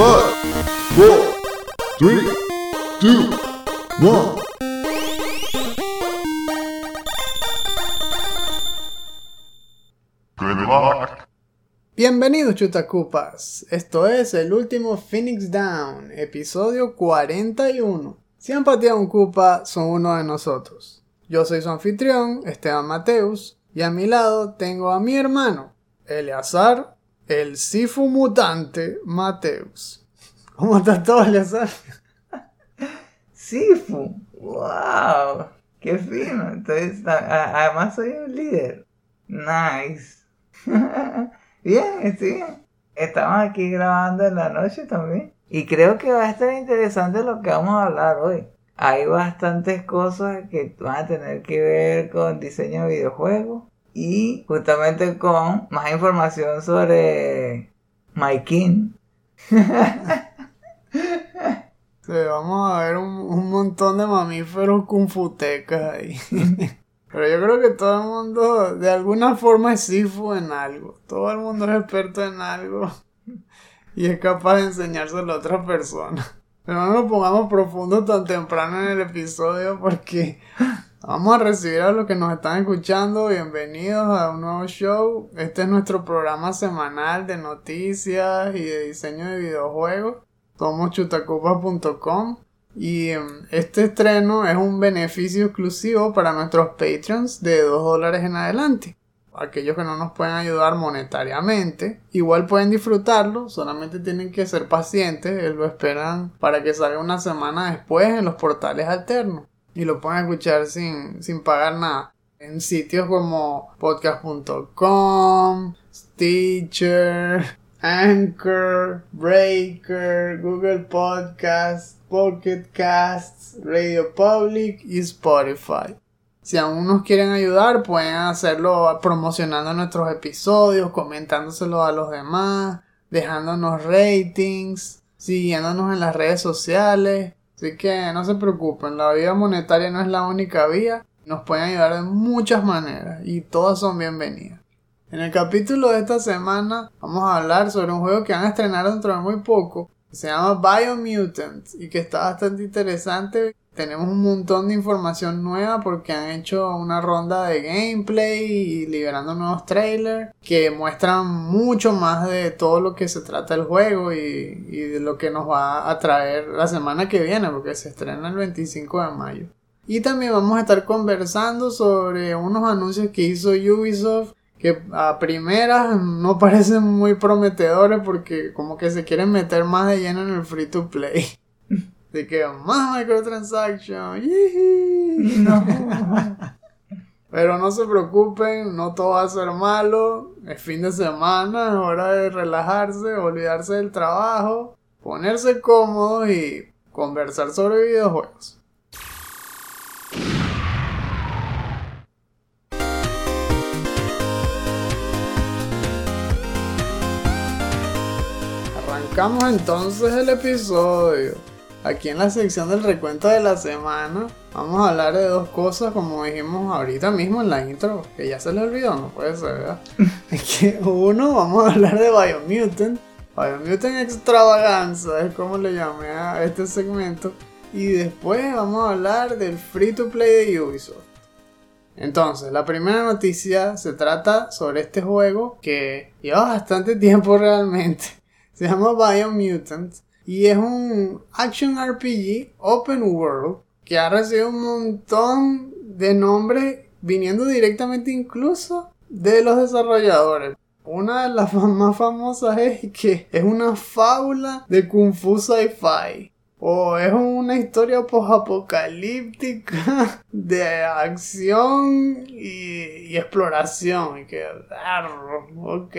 Five, four, three, two, one. Good luck. Bienvenidos chutacupas, esto es el último Phoenix Down, episodio 41. Si han pateado un cupa, son uno de nosotros. Yo soy su anfitrión, Esteban Mateus, y a mi lado tengo a mi hermano, Eleazar, el Sifu mutante Mateus. ¿Cómo estás todo, Eleazar? Sifu, wow, qué fino. Entonces, además soy un líder. Nice. bien, estoy bien. Estamos aquí grabando en la noche también. Y creo que va a estar interesante lo que vamos a hablar hoy. Hay bastantes cosas que van a tener que ver con diseño de videojuegos y justamente con más información sobre My King. Sí, vamos a ver un, un montón de mamíferos confutecas ahí. Pero yo creo que todo el mundo de alguna forma es Sifu en algo. Todo el mundo es experto en algo. Y es capaz de enseñárselo a otra persona. Pero no nos pongamos profundos tan temprano en el episodio porque vamos a recibir a los que nos están escuchando. Bienvenidos a un nuevo show. Este es nuestro programa semanal de noticias y de diseño de videojuegos. Somos chutacupas.com y em, este estreno es un beneficio exclusivo para nuestros Patreons de 2 dólares en adelante. Aquellos que no nos pueden ayudar monetariamente, igual pueden disfrutarlo, solamente tienen que ser pacientes, eh, lo esperan para que salga una semana después en los portales alternos y lo pueden escuchar sin, sin pagar nada. En sitios como podcast.com, Stitcher, Anchor, Breaker, Google Podcasts, Pocket Casts, Radio Public y Spotify. Si aún nos quieren ayudar, pueden hacerlo promocionando nuestros episodios, comentándoselo a los demás, dejándonos ratings, siguiéndonos en las redes sociales. Así que no se preocupen, la vía monetaria no es la única vía. Nos pueden ayudar de muchas maneras y todas son bienvenidas. En el capítulo de esta semana vamos a hablar sobre un juego que van a estrenar dentro de muy poco. que Se llama Biomutant y que está bastante interesante. Tenemos un montón de información nueva porque han hecho una ronda de gameplay y liberando nuevos trailers que muestran mucho más de todo lo que se trata el juego y, y de lo que nos va a traer la semana que viene porque se estrena el 25 de mayo. Y también vamos a estar conversando sobre unos anuncios que hizo Ubisoft que a primeras no parecen muy prometedores porque como que se quieren meter más de lleno en el free to play. De que más microtransaction. ¡yiji! No. Pero no se preocupen, no todo va a ser malo. Es fin de semana, es hora de relajarse, olvidarse del trabajo, ponerse cómodos y conversar sobre videojuegos. Arrancamos entonces el episodio. Aquí en la sección del recuento de la semana vamos a hablar de dos cosas como dijimos ahorita mismo en la intro, que ya se le olvidó, no puede ser, ¿verdad? Es que uno, vamos a hablar de Biomutant. Biomutant Extravaganza es como le llamé a este segmento. Y después vamos a hablar del free to play de Ubisoft. Entonces, la primera noticia se trata sobre este juego que lleva bastante tiempo realmente. Se llama Biomutant y es un action RPG open world que ha recibido un montón de nombres viniendo directamente incluso de los desarrolladores. Una de las más famosas es que es una fábula de Kung Fu Sci-Fi. O es una historia post-apocalíptica de acción y, exploración. Y que, ok.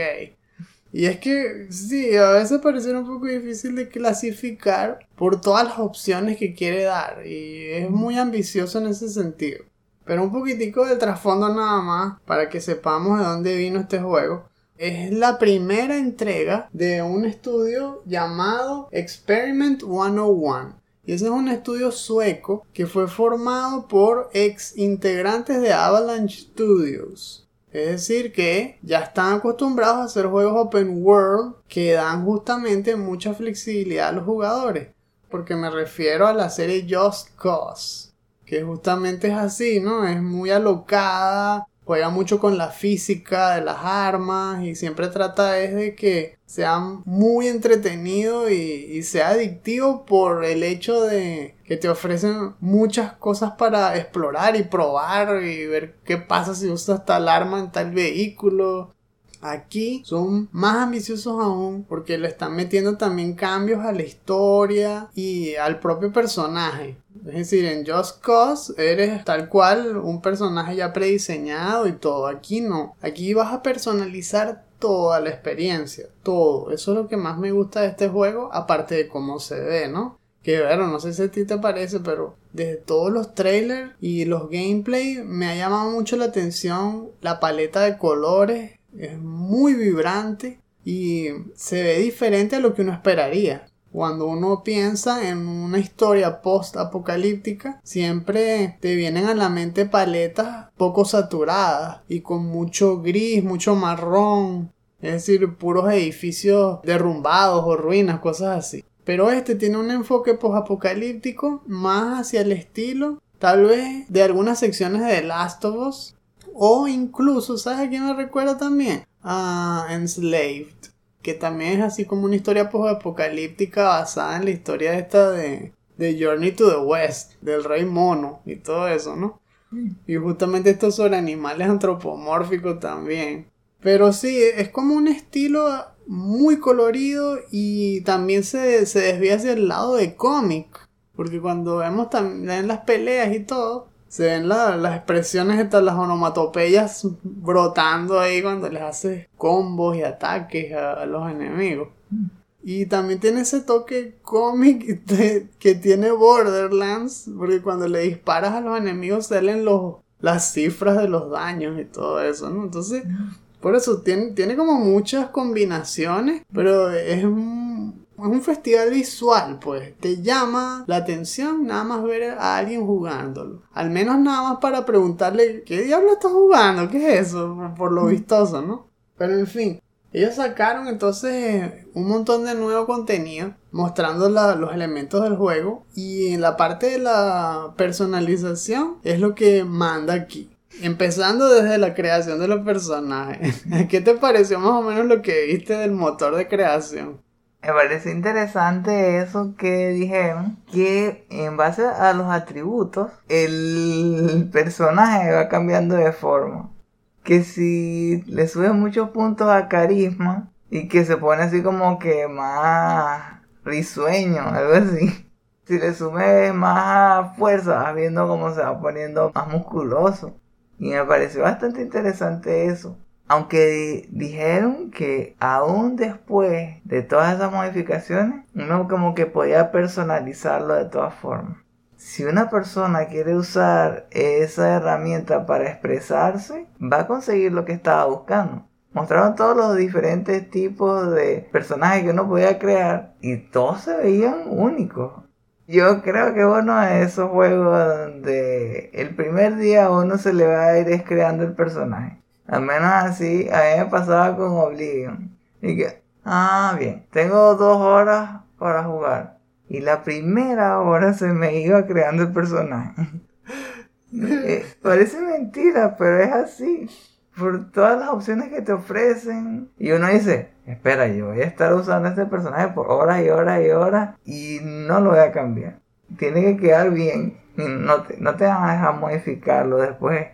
Y es que sí, a veces parece un poco difícil de clasificar por todas las opciones que quiere dar. Y es muy ambicioso en ese sentido. Pero un poquitico del trasfondo nada más para que sepamos de dónde vino este juego. Es la primera entrega de un estudio llamado Experiment 101. Y ese es un estudio sueco que fue formado por ex integrantes de Avalanche Studios. Es decir, que ya están acostumbrados a hacer juegos open world que dan justamente mucha flexibilidad a los jugadores. Porque me refiero a la serie Just Cause, que justamente es así, ¿no? Es muy alocada, juega mucho con la física de las armas y siempre trata de que sea muy entretenido y, y, sea adictivo por el hecho de que te ofrecen muchas cosas para explorar y probar y ver qué pasa si usas tal arma en tal vehículo. Aquí son más ambiciosos aún porque le están metiendo también cambios a la historia y al propio personaje. Es decir, en Just Cause eres tal cual un personaje ya prediseñado y todo. Aquí no. Aquí vas a personalizar toda la experiencia. Todo. Eso es lo que más me gusta de este juego. Aparte de cómo se ve, ¿no? Que bueno, no sé si a ti te parece, pero desde todos los trailers y los gameplay me ha llamado mucho la atención la paleta de colores es muy vibrante y se ve diferente a lo que uno esperaría. Cuando uno piensa en una historia post-apocalíptica, siempre te vienen a la mente paletas poco saturadas y con mucho gris, mucho marrón, es decir, puros edificios derrumbados o ruinas, cosas así. Pero este tiene un enfoque post-apocalíptico más hacia el estilo, tal vez, de algunas secciones de o incluso, ¿sabes a quién me recuerda también? A Enslaved. Que también es así como una historia post-apocalíptica basada en la historia esta de, de Journey to the West, del rey mono y todo eso, ¿no? Y justamente esto sobre animales antropomórficos también. Pero sí, es como un estilo muy colorido y también se, se desvía hacia el lado de cómic. Porque cuando vemos también las peleas y todo, se ven las expresiones estas, las onomatopeyas brotando ahí cuando les hace combos y ataques a, los enemigos. Y también tiene ese toque cómic que tiene Borderlands, porque cuando le disparas a los enemigos salen los, las cifras de los daños y todo eso, ¿no? Entonces, por eso tiene, tiene como muchas combinaciones, pero es un, es un festival visual, pues. Te llama la atención nada más ver a alguien jugándolo. Al menos nada más para preguntarle, ¿qué diablo estás jugando? ¿Qué es eso? Por lo vistoso, ¿no? Pero en fin, ellos sacaron entonces un montón de nuevo contenido mostrando los elementos del juego y en la parte de la personalización es lo que manda aquí. Empezando desde la creación de los personajes. ¿Qué te pareció más o menos lo que viste del motor de creación? Me parece interesante eso que dijeron, que en base a los atributos, el personaje va cambiando de forma. Que si le sube muchos puntos a carisma y que se pone así como que más risueño, algo así. Si le sube más fuerza, vas viendo cómo se va poniendo más musculoso. Y me pareció bastante interesante eso. Aunque dijeron que aún después de todas esas modificaciones, uno como que podía personalizarlo de todas formas. Si una persona quiere usar esa herramienta para expresarse, va a conseguir lo que estaba buscando. Mostraron todos los diferentes tipos de personajes que uno podía crear y todos se veían únicos. Yo creo que uno de esos juegos donde el primer día uno se le va a ir creando el personaje. Al menos así, a mí me pasaba con Oblivion. Y que, ah, bien, tengo dos horas para jugar. Y la primera hora se me iba creando el personaje. Eh, parece mentira, pero es así. Por todas las opciones que te ofrecen. Y uno dice, espera, yo voy a estar usando este personaje por horas y horas y horas. Y no lo voy a cambiar. Tiene que quedar bien. No te, no te van a dejar modificarlo después.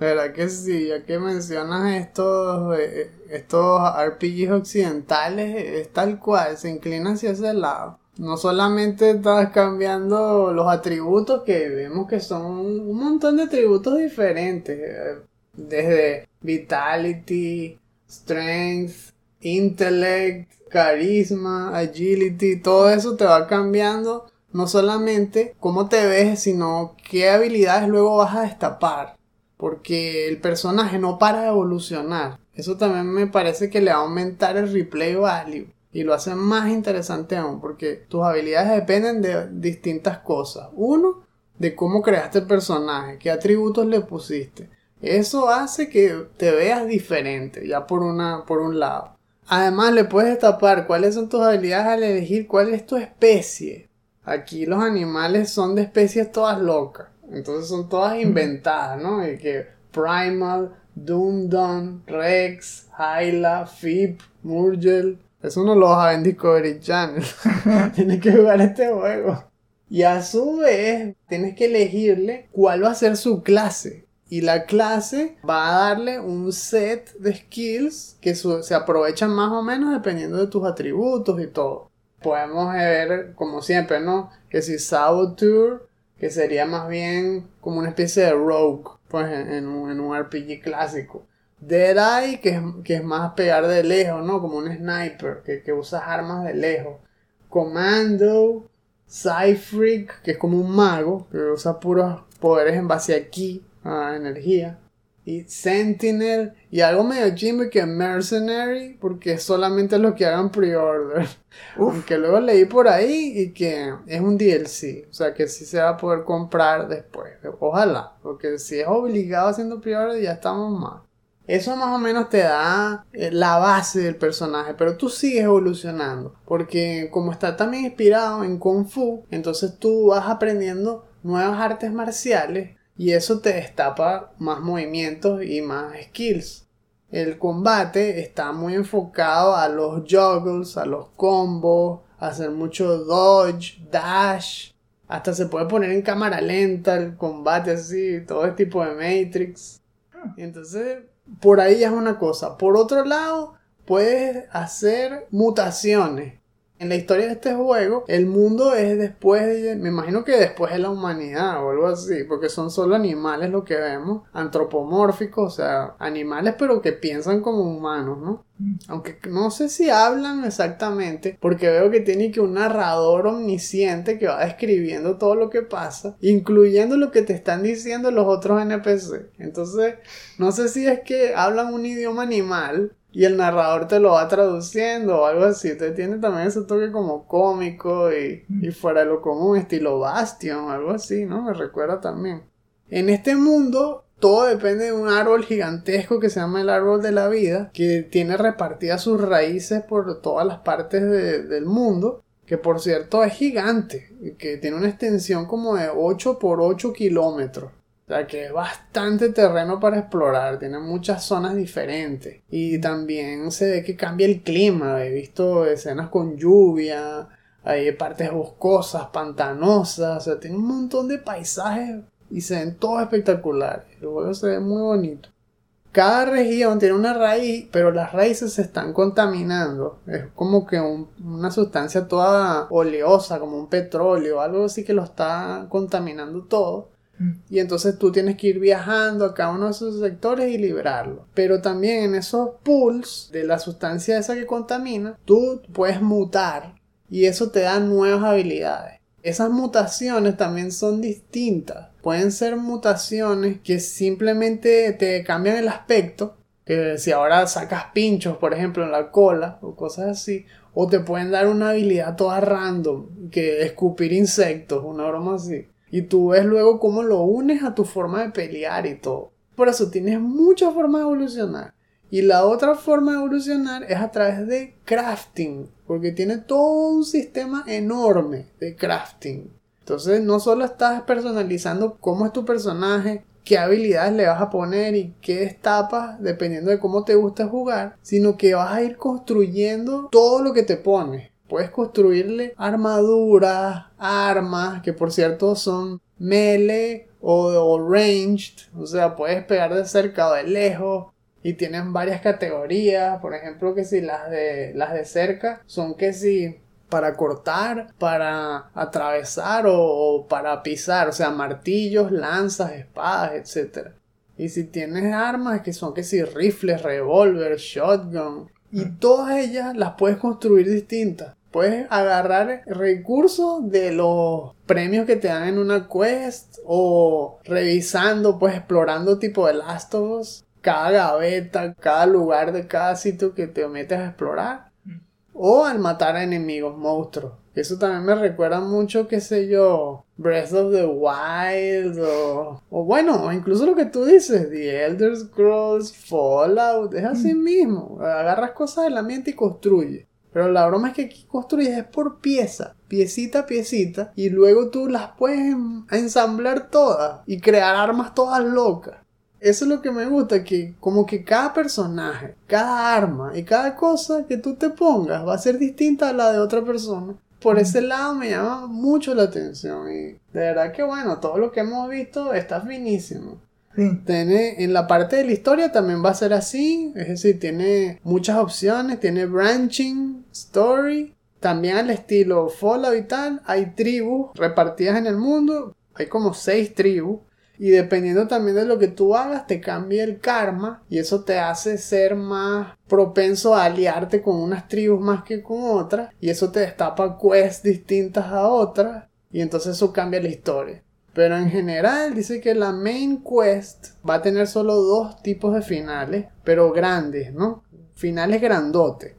¿Verdad que sí? Ya que mencionas estos, eh, estos RPGs occidentales, es tal cual, se inclina hacia ese lado. No solamente estás cambiando los atributos, que vemos que son un montón de atributos diferentes, eh, desde vitality, strength, intellect, carisma, agility, todo eso te va cambiando no solamente cómo te ves, sino qué habilidades luego vas a destapar porque el personaje no para de evolucionar. Eso también me parece que le va a aumentar el replay value y lo hace más interesante aún porque tus habilidades dependen de distintas cosas. Uno, de cómo creaste el personaje, qué atributos le pusiste. Eso hace que te veas diferente, ya por, una, por un lado. Además, le puedes destapar cuáles son tus habilidades al elegir cuál es tu especie. Aquí los animales son de especies todas locas. Entonces son todas inventadas, ¿no? Y que Primal, Rex, Hyla, Fip, Murgel. Eso no lo vas a ver en Discovery Channel. tienes que jugar este juego. Y a su vez, tienes que elegirle cuál va a ser su clase. Y la clase va a darle un set de skills que se aprovechan más o menos dependiendo de tus atributos y todo. Podemos ver, como siempre, ¿no? Que si Saboteur, que sería más bien como una especie de rogue, pues en, un, RPG clásico. Deadeye, que es, que es más pegar de lejos, ¿no? Como un sniper, que, que armas de lejos. Commando, Cyfreak, que es como un mago, que usa puros poderes en base a ki, a energía. Y Sentinel, y algo medio chimbo que Mercenary, porque solamente lo que hagan pre-order. Aunque luego leí por ahí y que es un DLC, o sea que sí se va a poder comprar después. Ojalá, porque si es obligado haciendo pre-order ya estamos mal. Eso más o menos te da eh, la base del personaje, pero tú sigues evolucionando, porque como está también inspirado en Kung Fu, entonces tú vas aprendiendo nuevas artes marciales y eso te destapa más movimientos y más skills. El combate está muy enfocado a los juggles, a los combos, a hacer mucho dodge, dash. Hasta se puede poner en cámara lenta el combate así, todo el tipo de Matrix. entonces, por ahí es una cosa. Por otro lado, puedes hacer mutaciones en la historia de este juego, el mundo es después de, me imagino que después de la humanidad o algo así, porque son solo animales lo que vemos, antropomórficos, o sea, animales pero que piensan como humanos, ¿no? Aunque no sé si hablan exactamente, porque veo que tiene que un narrador omnisciente que va describiendo todo lo que pasa, incluyendo lo que te están diciendo los otros NPC. Entonces, no sé si es que hablan un idioma animal y el narrador te lo va traduciendo o algo así. Te tiene también ese toque como cómico y, y fuera de lo común, estilo Bastion, algo así, ¿no? Me recuerda también. En este mundo todo depende de un árbol gigantesco que se llama el árbol de la vida, que tiene repartidas sus raíces por todas las partes del mundo, que por cierto es gigante, que tiene una extensión como de 8 por 8 kilómetros. O sea que es bastante terreno para explorar, tiene muchas zonas diferentes. Y también se ve que cambia el clima. He visto escenas con lluvia, hay partes boscosas, pantanosas, o sea, tiene un montón de paisajes y se ven todos espectaculares. El juego se ve muy bonito. Cada región tiene una raíz, pero las raíces se están contaminando. Es como que una sustancia toda oleosa, como un petróleo, algo así que lo está contaminando todo. Y entonces tú tienes que ir viajando a cada uno de esos sectores y liberarlo. Pero también en esos pools de la sustancia esa que contamina, tú puedes mutar y eso te da nuevas habilidades. Esas mutaciones también son distintas. Pueden ser mutaciones que simplemente te cambian el aspecto. Que si ahora sacas pinchos, por ejemplo, en la cola o cosas así. O te pueden dar una habilidad toda random. Que escupir insectos, una broma así. Y tú ves luego cómo lo unes a tu forma de pelear y todo. Por eso tienes muchas formas de evolucionar. Y la otra forma de evolucionar es a través de crafting, porque tiene todo un sistema enorme de crafting. Entonces no solo estás personalizando cómo es tu personaje, qué habilidades le vas a poner y qué etapas dependiendo de cómo te gusta jugar, sino que vas a ir construyendo todo lo que te pones. Puedes construirle armaduras, armas, que por cierto son melee o, ranged, o sea, puedes pegar de cerca o de lejos. Y tienen varias categorías, por ejemplo, que si las de, las de cerca son que si para cortar, para atravesar o, o, para pisar, o sea, martillos, lanzas, espadas, etc. Y si tienes armas que son que si rifles, revólver, shotgun, y todas ellas las puedes construir distintas. Puedes agarrar recursos de los premios que te dan en una quest o revisando, pues explorando tipo de Last of Us, cada gaveta, cada lugar de cada sitio que te metes a explorar. O al matar a enemigos, monstruos. Eso también me recuerda mucho, qué sé yo, Breath of the Wild o, o bueno, incluso lo que tú dices, The Elder Scrolls, Fallout, es así mismo. Agarras cosas del ambiente y construyes. Pero la broma es que aquí construyes es por pieza, piecita a piecita, y luego tú las puedes en- ensamblar todas y crear armas todas locas. Eso es lo que me gusta, que como que cada personaje, cada arma y cada cosa que tú te pongas va a ser distinta a la de otra persona. Por ese lado me llama mucho la atención y de verdad que bueno, todo lo que hemos visto está finísimo. Sí. Tiene, en la parte de la historia también va a ser así, es decir, tiene muchas opciones, tiene branching, story, también al estilo Fallout y tal, hay tribus repartidas en el mundo, hay como seis tribus, y dependiendo también de lo que tú hagas, te cambia el karma, y eso te hace ser más propenso a aliarte con unas tribus más que con otras, y eso te destapa quests distintas a otras, y entonces eso cambia la historia. Pero en general dice que la main quest va a tener solo dos tipos de finales, pero grandes, ¿no? Finales grandotes.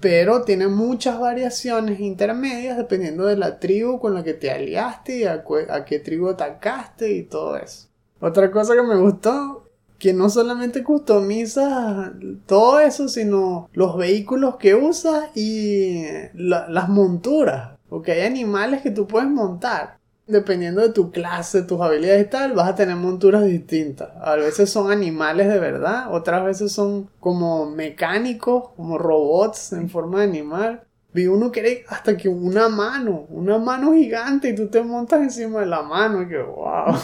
Pero tiene muchas variaciones intermedias dependiendo de la tribu con la que te aliaste y a, qué tribu atacaste y todo eso. Otra cosa que me gustó, que no solamente customiza todo eso, sino los vehículos que usas y la- las monturas. Porque hay animales que tú puedes montar dependiendo de tu clase, tus habilidades y tal, vas a tener monturas distintas. A veces son animales de verdad, otras veces son como mecánicos, como robots en forma de animal. Vi uno que hasta que una mano, una mano gigante y tú te montas encima de la mano y que wow.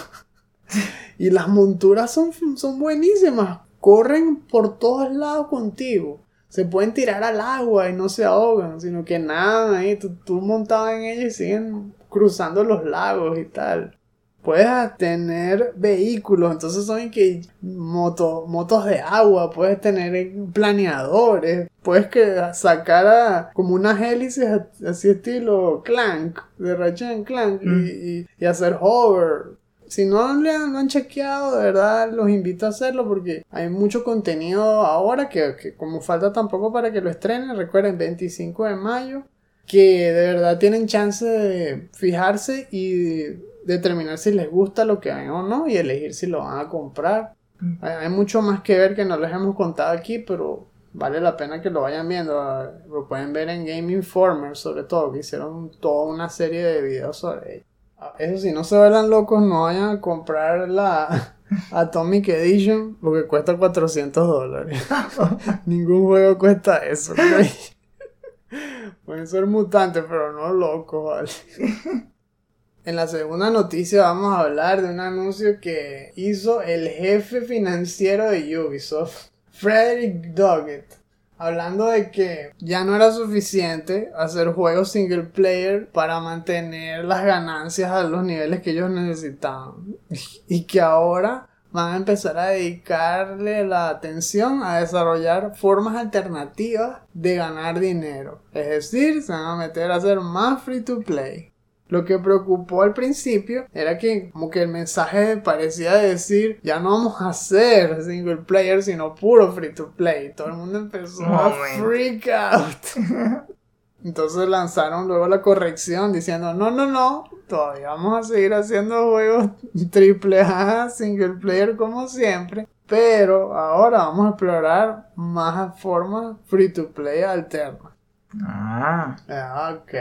Y las monturas son, son buenísimas, corren por todos lados contigo. Se pueden tirar al agua y no se ahogan, sino que nadan ahí, tú, tú montado en ellas y siguen cruzando los lagos y tal. Puedes tener vehículos, entonces son que moto, motos de agua, puedes tener planeadores, puedes que sacar a, como unas hélices así estilo Clank, de Ratchet Clank, y, y- y hacer hover. Si no le han, lo han chequeado, de verdad los invito a hacerlo porque hay mucho contenido ahora que, que como falta tampoco para que lo estrenen, recuerden 25 de mayo, que de verdad tienen chance de fijarse y determinar si les gusta lo que ven o no y elegir si lo van a comprar. Hay, hay mucho más que ver que no les hemos contado aquí, pero vale la pena que lo vayan viendo. Ah, Lo pueden ver en Game Informer, sobre todo, que hicieron toda una serie de videos sobre ello. Ah, Eso sí, no se vuelan locos, no vayan a comprar la Atomic Edition porque cuesta 400 dólares. Ningún juego cuesta eso. Pueden ser mutantes, pero no locos, ¿vale? En la segunda noticia vamos a hablar de un anuncio que hizo el jefe financiero de Ubisoft, Frederick Doggett, hablando de que ya no era suficiente hacer juegos single player para mantener las ganancias a los niveles que ellos necesitaban y que ahora van a empezar a dedicarle la atención a desarrollar formas alternativas de ganar dinero. Es decir, se van a meter a hacer más free to play. Lo que preocupó al principio era que como que el mensaje parecía decir ya no vamos a hacer single player sino puro free to play. Todo el mundo empezó a Momento. freak out. Entonces lanzaron luego la corrección diciendo no, no, no, todavía vamos a seguir haciendo juegos triple A, single player como siempre. Pero ahora vamos a explorar más formas free to play alternas. Ah, Ah, Ok,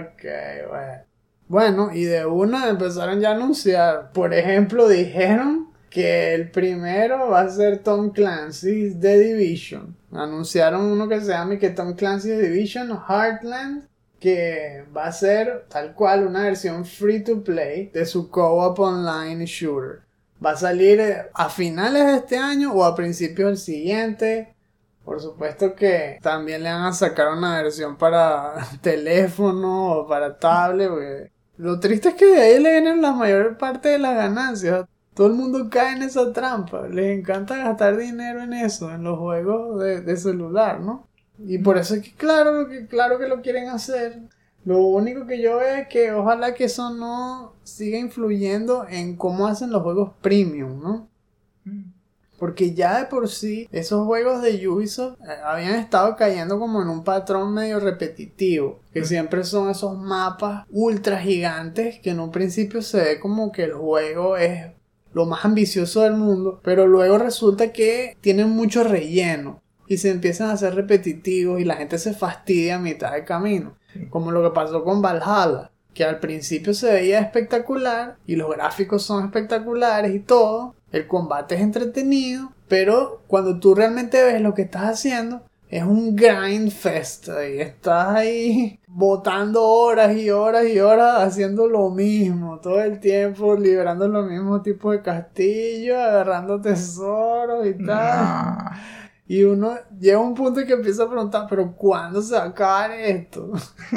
ok, bueno. Bueno, y de una empezaron ya a anunciar. Por ejemplo, dijeron que el primero va a ser Tom Clancy's The Division. Anunciaron uno que se llama que Tom Clancy's The Division Heartland. Que va a ser tal cual una versión free to play de su co-op online shooter. Va a salir eh, a finales de este año o a principios del siguiente. Por supuesto que también le van a sacar una versión para teléfono o para tablet. Lo triste es que de ahí le vienen la mayor parte de las ganancias. Todo el mundo cae en esa trampa. Les encanta gastar dinero en eso, en los juegos de, de celular, ¿no? Y por eso es que claro, que claro que lo quieren hacer. Lo único que yo veo es que ojalá que eso no siga influyendo en cómo hacen los juegos premium, ¿no? Porque ya de por sí, esos juegos de Ubisoft eh, habían estado cayendo como en un patrón medio repetitivo. Que siempre son esos mapas ultra gigantes que en un principio se ve como que el juego es lo más ambicioso del mundo. Pero luego resulta que tienen mucho relleno. Y se empiezan a hacer repetitivos y la gente se fastidia a mitad de camino. Como lo que pasó con Valhalla que al principio se veía espectacular y los gráficos son espectaculares y todo, el combate es entretenido, pero cuando tú realmente ves lo que estás haciendo, es un grind fest y estás ahí botando horas y horas y horas haciendo lo mismo todo el tiempo, liberando los mismos tipos de castillos, agarrando tesoros y tal. Y uno llega a un punto en que empieza a preguntar, pero ¿cuándo se va a acabar esto?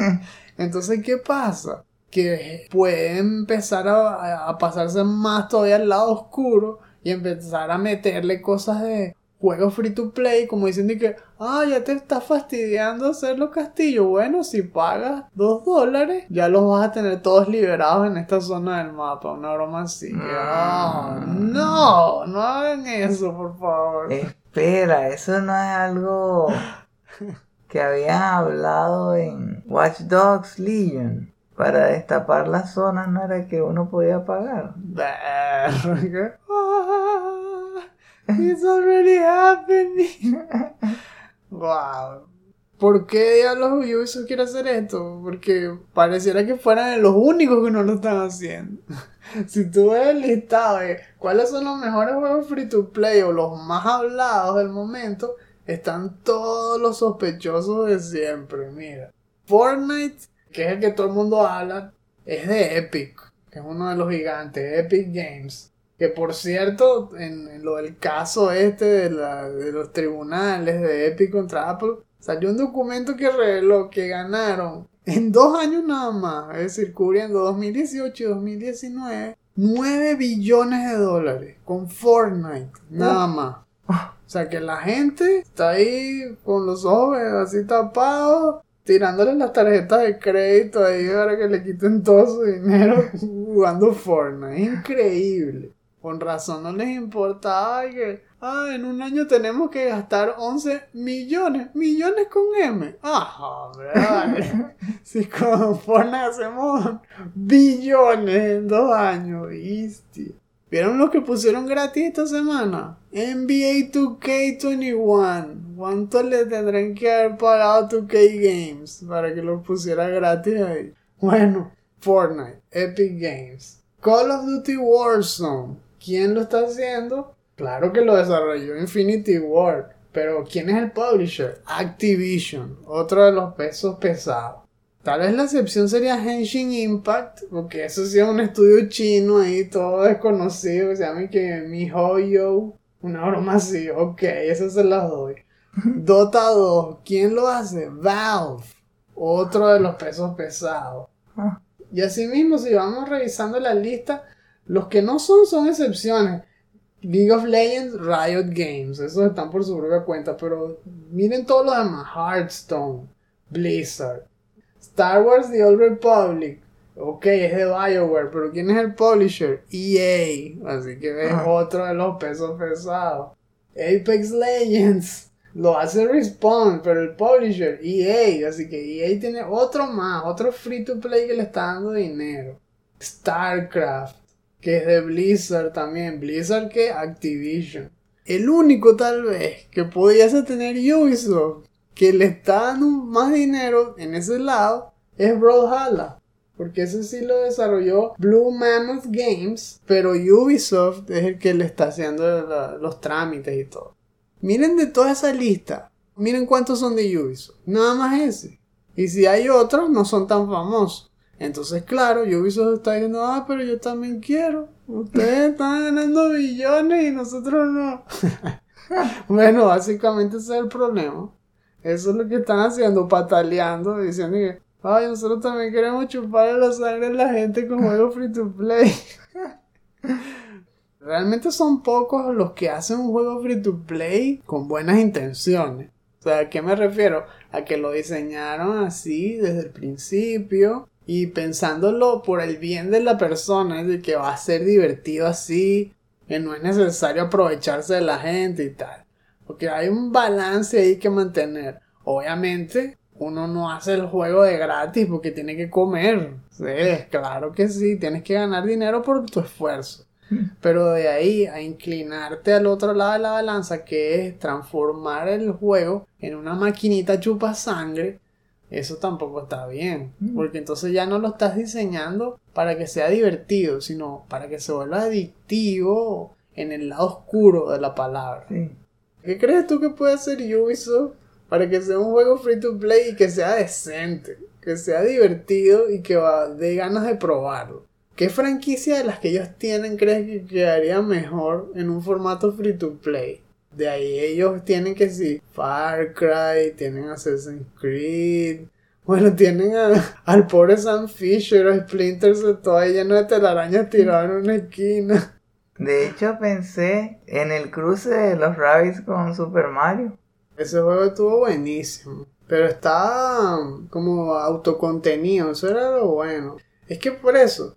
Entonces, ¿qué pasa? Que puede empezar a, pasarse más todavía al lado oscuro y empezar a meterle cosas de juegos free to play, como diciendo que, ah, ya te está fastidiando hacer los castillos. Bueno, si pagas dos dólares, ya los vas a tener todos liberados en esta zona del mapa. Una broma así. Ah, no, no hagan eso, por favor. Espera, eso no es algo que habían hablado en Watch Dogs Legion. Para destapar las zonas no era que uno podía pagar. It's already happening. wow. ¿Por qué diablos Ubisoft quiere hacer esto? Porque pareciera que fueran los únicos que no lo están haciendo. si tú ves el listado de cuáles son los mejores juegos free to play o los más hablados del momento, están todos los sospechosos de siempre. Mira, Fortnite, que es el que todo el mundo habla, es de Epic, que es uno de los gigantes, Epic Games. Que por cierto, en, lo del caso este de, la, de los tribunales de Epic contra Apple, salió un documento que reveló que ganaron en dos años nada más, es decir, cubriendo 2018 y 2019, 9 billones de dólares con Fortnite, nada más. O sea que la gente está ahí con los ojos así tapados, tirándole las tarjetas de crédito ahí para que le quiten todo su dinero jugando Fortnite. Increíble. Con razón no les importaba que, ah, en un año tenemos que gastar 11 millones, millones con M. Ah, ¿verdad? si con Fortnite hacemos billones en dos años, ¿viste? ¿Vieron lo que pusieron gratis esta semana? NBA 2K21. ¿Cuánto le tendrán que haber pagado a 2K Games para que lo pusiera gratis ahí? Bueno, Fortnite, Epic Games, Call of Duty Warzone. ¿Quién lo está haciendo? Claro que lo desarrolló Infinity Ward. Pero ¿quién es el publisher? Activision, otro de los pesos pesados. Tal vez la excepción sería Henshin Impact, porque eso sí es un estudio chino ahí, todo desconocido, que se llama que MiHoYo, una broma así, ok, eso se las doy. Dota 2, ¿quién lo hace? Valve, otro de los pesos pesados. Ah. Y así mismo, si vamos revisando la lista, los que no son son excepciones. League of Legends, Riot Games, esos están por su propia cuenta, pero miren todos los demás. Hearthstone, Blizzard, Star Wars The Old Republic. Ok, es de Bioware, pero ¿quién es el publisher? EA. Así que es ah. otro de los pesos pesados. Apex Legends. Lo hace Respawn, pero el publisher, EA. Así que EA tiene otro más, otro free to play que le está dando dinero. StarCraft que es de Blizzard también. Blizzard que Activision. El único tal vez que pudiese tener Ubisoft que le está dando más dinero en ese lado es Brawlhalla. Porque ese sí lo desarrolló Blue Mammoth Games, pero Ubisoft es el que le está haciendo los trámites y todo. Miren de toda esa lista, miren cuántos son de Ubisoft. Nada más ese. Y si hay otros, no son tan famosos. Entonces, claro, Ubisoft está diciendo, ah, pero yo también quiero. Ustedes están ganando billones y nosotros no. bueno, básicamente ese es el problema. Eso es lo que están haciendo, pataleando, diciendo que, ay, nosotros también queremos chupar la sangre de la gente con juegos free to play. Realmente son pocos los que hacen un juego free to play con buenas intenciones. O sea, ¿a qué me refiero? A que lo diseñaron así desde el principio y pensándolo por el bien de la persona, es de que va a ser divertido así, que no es necesario aprovecharse de la gente y tal. Porque hay un balance ahí que mantener. Obviamente, uno no hace el juego de gratis porque tiene que comer. Sí, claro que sí, tienes que ganar dinero por tu esfuerzo. Pero de ahí a inclinarte al otro lado de la balanza, que es transformar el juego en una maquinita chupa sangre, eso tampoco está bien. Porque entonces ya no lo estás diseñando para que sea divertido, sino para que se vuelva adictivo en el lado oscuro de la palabra. Sí. ¿Qué crees tú que puede hacer Ubisoft para que sea un juego free to play y que sea decente? Que sea divertido y que va de ganas de probarlo. ¿Qué franquicia de las que ellos tienen crees que quedaría mejor en un formato free to play? De ahí ellos tienen que sí, Far Cry, tienen Assassin's Creed. Bueno, tienen a- al pobre Sam Fisher o Splinter Cell todo ahí lleno de telarañas tirado en una esquina. De hecho, pensé en el cruce de los Rabbids con Super Mario. Ese juego estuvo buenísimo. Pero estaba como autocontenido, eso era lo bueno. Es que por eso,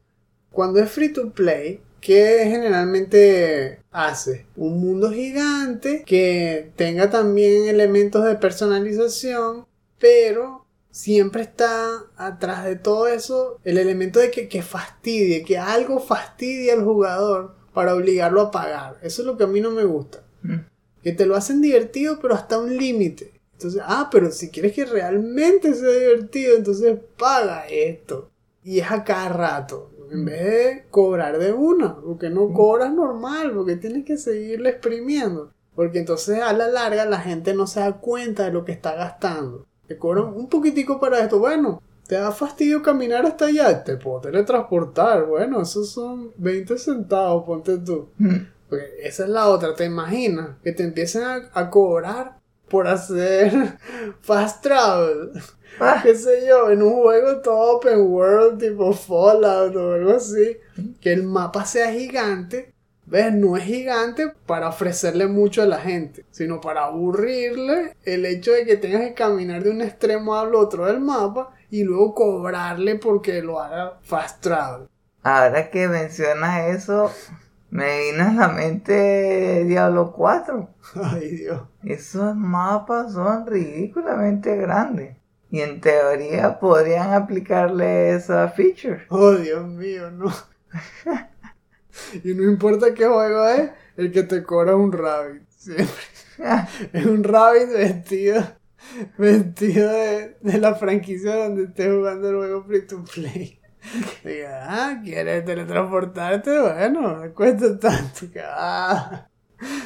cuando es free to play, ¿qué generalmente hace? Un mundo gigante que tenga también elementos de personalización, pero siempre está atrás de todo eso el elemento de que, que fastidie, que algo fastidie al jugador para obligarlo a pagar. Eso es lo que a mí no me gusta Mm. que te lo hacen divertido, pero hasta un límite. Entonces, ah, pero si quieres que realmente sea divertido, entonces paga esto. Y es a cada rato. En vez de cobrar de una, porque no cobras normal, porque tienes que seguirle exprimiendo. Porque entonces a la larga la gente no se da cuenta de lo que está gastando. Te cobran un poquitico para esto. Bueno, te da fastidio caminar hasta allá. Te puedo teletransportar. Bueno, esos son 20 centavos, ponte tú. Porque esa es la otra, ¿te imaginas? Que te empiecen a, a cobrar por hacer fast travel. Ah, Qué sé yo, en un juego todo open world, tipo Fallout o algo así. Que el mapa sea gigante. ¿Ves? No es gigante para ofrecerle mucho a la gente, sino para aburrirle el hecho de que tengas que caminar de un extremo al otro del mapa y luego cobrarle porque lo haga fast travel. Ahora que mencionas eso, me vino a la mente Diablo 4. Ay Dios. Esos mapas son ridículamente grandes. Y en teoría podrían aplicarle esa feature. Oh, Dios mío, no. y no importa qué juego es, el que te cobra es un rabbit. Siempre. Es un rabbit vestido, vestido de, de la franquicia donde estés jugando el juego free to play. Diga, ah, ¿quieres teletransportarte? Bueno, no cuesta tanto. Que, ah,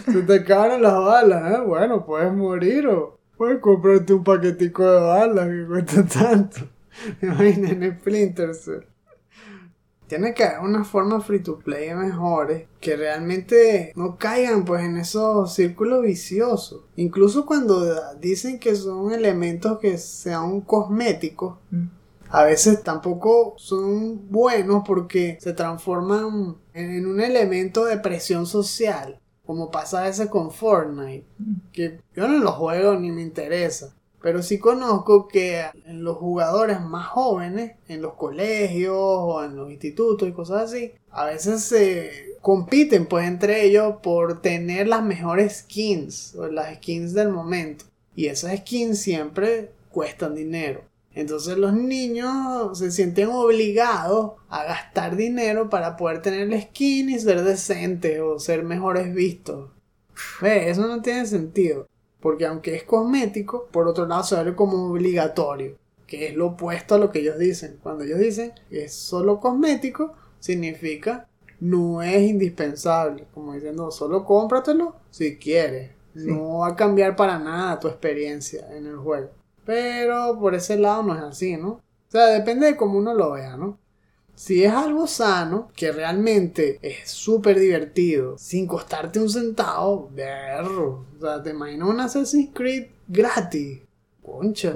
se te acaban las balas, ¿eh? Bueno, puedes morir o puedes comprarte un paquetico de balas que cuesta tanto. Imaginen en Splinter Cell. Tiene que haber una forma free to play mejores que realmente no caigan pues en esos círculos viciosos. Incluso cuando dicen que son elementos que sean cosméticos, a veces tampoco son buenos porque se transforman en un elemento de presión social. Como pasa a veces con Fortnite. Que yo no lo juego ni me interesa. Pero sí conozco que en los jugadores más jóvenes, en los colegios o en los institutos y cosas así, a veces se compiten pues entre ellos por tener las mejores skins o las skins del momento. Y esas skins siempre cuestan dinero. Entonces los niños se sienten obligados a gastar dinero para poder tener la skin y ser decentes o ser mejores vistos. Ve, eso no tiene sentido. Porque aunque es cosmético, por otro lado se ve como obligatorio. Que es lo opuesto a lo que ellos dicen. Cuando ellos dicen que es solo cosmético, significa no es indispensable. Como diciendo, solo cómpratelo si quieres. Sí. No va a cambiar para nada tu experiencia en el juego. Pero por ese lado no es así, ¿no? O sea, depende de cómo uno lo vea, ¿no? Si es algo sano, que realmente es súper divertido, sin costarte un centavo, berro. O sea, te imaginas un Assassin's Creed gratis. Concha.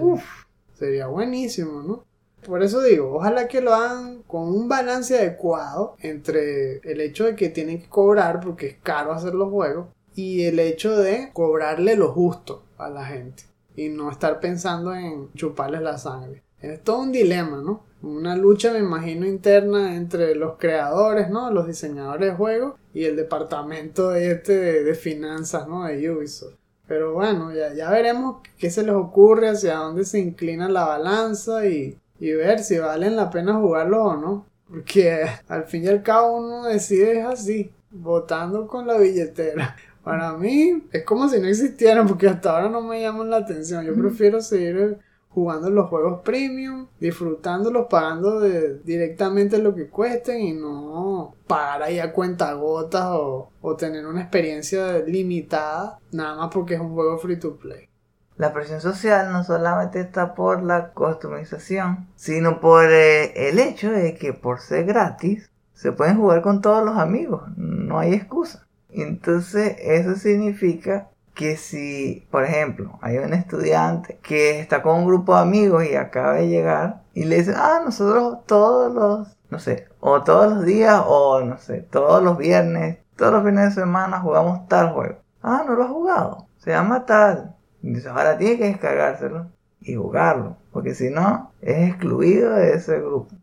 Sería buenísimo, ¿no? Por eso digo, ojalá que lo hagan con un balance adecuado entre el hecho de que tienen que cobrar porque es caro hacer los juegos y el hecho de cobrarle lo justo a la gente y no estar pensando en chuparles la sangre. Es todo un dilema, ¿no? Una lucha, me imagino, interna entre los creadores, ¿no? Los diseñadores de juegos y el departamento este de, finanzas, ¿no? De Ubisoft. Pero bueno, ya, ya veremos qué se les ocurre, hacia dónde se inclina la balanza y, y ver si valen la pena jugarlo o no. Porque al fin y al cabo uno decide es así, votando con la billetera. Para mí es como si no existieran porque hasta ahora no me llaman la atención. Yo prefiero seguir jugando los juegos premium, disfrutándolos, pagando de, directamente lo que cuesten y no pagar ahí a cuenta gotas o, o tener una experiencia limitada nada más porque es un juego free to play. La presión social no solamente está por la customización, sino por eh, el hecho de que por ser gratis se pueden jugar con todos los amigos, no hay excusa. Entonces eso significa que si, por ejemplo, hay un estudiante que está con un grupo de amigos y acaba de llegar y le dice, ah, nosotros todos los, no sé, o todos los días o no sé, todos los viernes, todos los fines de semana jugamos tal juego. Ah, no lo has jugado, se llama tal. Entonces ahora tiene que descargárselo y jugarlo, porque si no, es excluido de ese grupo.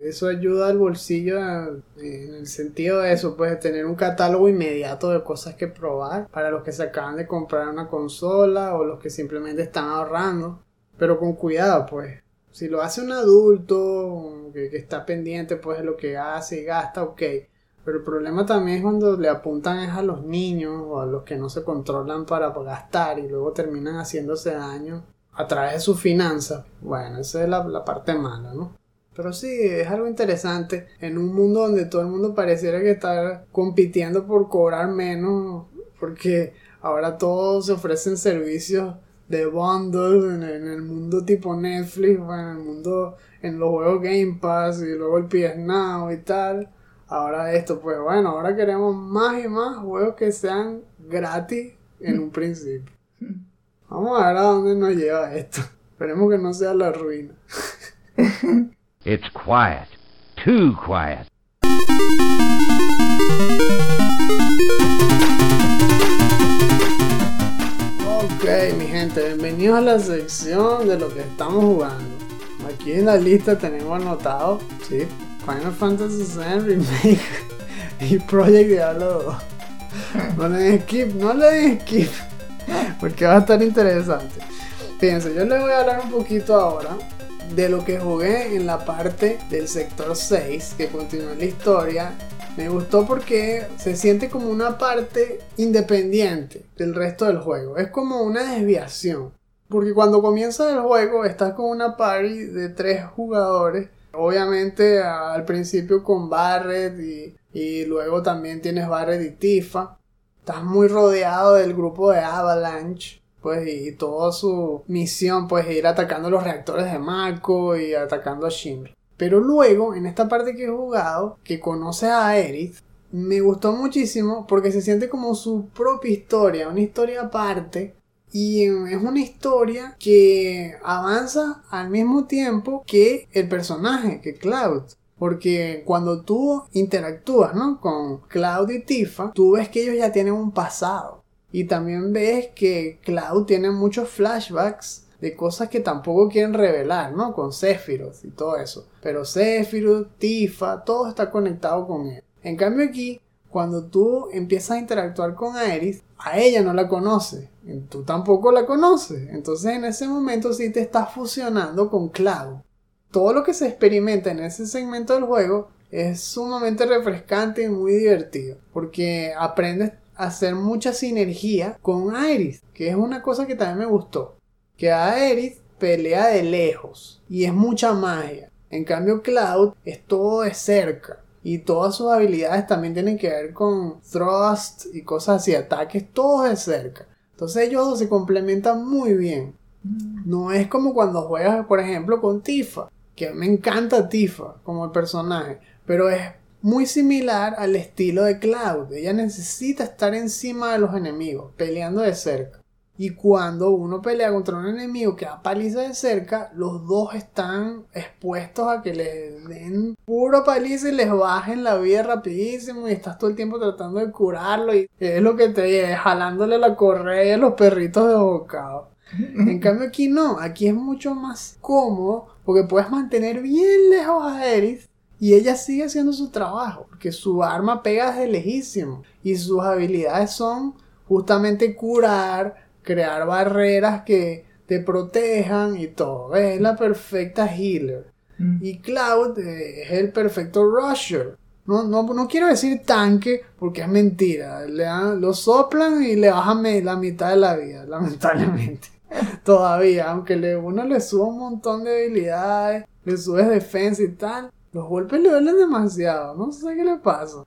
Eso ayuda al bolsillo en el sentido de eso, pues de tener un catálogo inmediato de cosas que probar para los que se acaban de comprar una consola o los que simplemente están ahorrando. Pero con cuidado, pues. Si lo hace un adulto que, que está pendiente pues de lo que hace y gasta, ok. Pero el problema también es cuando le apuntan es a los niños o a los que no se controlan para gastar y luego terminan haciéndose daño a través de sus finanzas. Bueno, esa es la, la parte mala, ¿no? Pero sí, es algo interesante en un mundo donde todo el mundo pareciera que está compitiendo por cobrar menos, porque ahora todos se ofrecen servicios de bundles en, el mundo tipo Netflix, en el mundo, en los juegos Game Pass y luego el PS Now y tal. Ahora esto, pues bueno, ahora queremos más y más juegos que sean gratis en un principio. Vamos a ver a dónde nos lleva esto. Esperemos que no sea la ruina. It's quiet. Too quiet. Ok, mi gente, bienvenidos a la sección de lo que estamos jugando. Aquí en la lista tenemos anotado, sí, Final Fantasy VII Remake y Project Diablo 2. No le den skip, no le den skip, porque va a estar interesante. Fíjense, yo les voy a hablar un poquito ahora de lo que jugué en la parte del sector 6, que continúa la historia. Me gustó porque se siente como una parte independiente del resto del juego. Es como una desviación. Porque cuando comienza el juego estás con una party de tres jugadores. Obviamente al principio con Barret y, luego también tienes Barret y Tifa. Estás muy rodeado del grupo de Avalanche pues y toda su misión pues ir atacando los reactores de Mako y atacando a Shinra. Pero luego, en esta parte que he jugado, que conoce a Aerith, me gustó muchísimo porque se siente como su propia historia, una historia aparte. Y es una historia que avanza al mismo tiempo que el personaje, que Cloud. Porque cuando tú interactúas, ¿no? Con Cloud y Tifa, tú ves que ellos ya tienen un pasado. Y también ves que Cloud tiene muchos flashbacks de cosas que tampoco quieren revelar, ¿no? Con Sephiroth y todo eso. Pero Sephiroth, Tifa, todo está conectado con él. En cambio aquí, cuando tú empiezas a interactuar con Aerith, a ella no la conoces. Tú tampoco la conoces. Entonces en ese momento sí te estás fusionando con Cloud. Todo lo que se experimenta en ese segmento del juego es sumamente refrescante y muy divertido. Porque aprendes hacer mucha sinergia con Aerith, que es una cosa que también me gustó. Que Aerith pelea de lejos y es mucha magia. En cambio Cloud es todo de cerca y todas sus habilidades también tienen que ver con thrust y cosas así, ataques todos de cerca. Entonces ellos se complementan muy bien. No es como cuando juegas, por ejemplo, con Tifa, que me encanta Tifa como el personaje, pero es muy similar al estilo de Cloud. Ella necesita estar encima de los enemigos, peleando de cerca. Y cuando uno pelea contra un enemigo que da paliza de cerca, los dos están expuestos a que les den puro paliza y les bajen la vida rapidísimo y estás todo el tiempo tratando de curarlo y es lo que te jalándole la correa a los perritos de bocado. En cambio aquí no, aquí es mucho más cómodo porque puedes mantener bien lejos a Eris y ella sigue haciendo su trabajo, porque su arma pega desde lejísimo y sus habilidades son justamente curar, crear barreras que te protejan y todo. Es la perfecta healer. Mm. Y Cloud eh, es el perfecto rusher. No, no, no quiero decir tanque porque es mentira. Le dan- lo soplan y le bajan la mitad de la vida, lamentablemente. Todavía, aunque le, uno le sube un montón de habilidades, le subes defensa y tal, los golpes le duelen demasiado. No sé qué le pasa.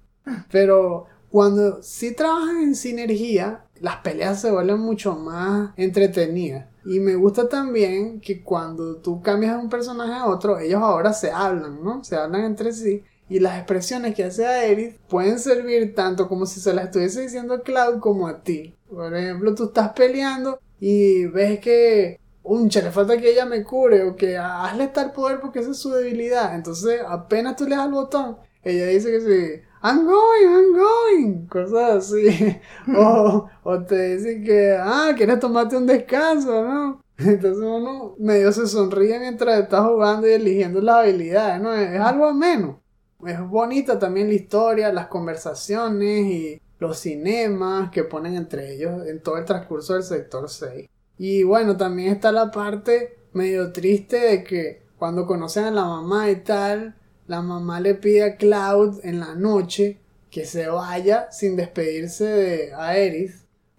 Pero cuando sí trabajan en sinergia, las peleas se vuelven mucho más entretenidas. Y me gusta también que cuando tú cambias de un personaje a otro, ellos ahora se hablan, ¿no? Se hablan entre sí. Y las expresiones que hace Aerith pueden servir tanto como si se las estuviese diciendo a Cloud como a ti. Por ejemplo, tú estás peleando y ves que un le falta que ella me cure o que hazle tal poder porque esa es su debilidad. Entonces, apenas tú le das al botón, ella dice que sí, I'm going, I'm going, cosas así. o, o te dice que, ah, quieres tomarte un descanso, ¿no? Entonces uno medio se sonríe mientras está jugando y eligiendo las habilidades, ¿no? Es, es algo ameno. Es bonita también la historia, las conversaciones y los cinemas que ponen entre ellos en todo el transcurso del sector 6. Y bueno, también está la parte medio triste de que cuando conocen a la mamá y tal, la mamá le pide a Cloud en la noche que se vaya sin despedirse de Aerith,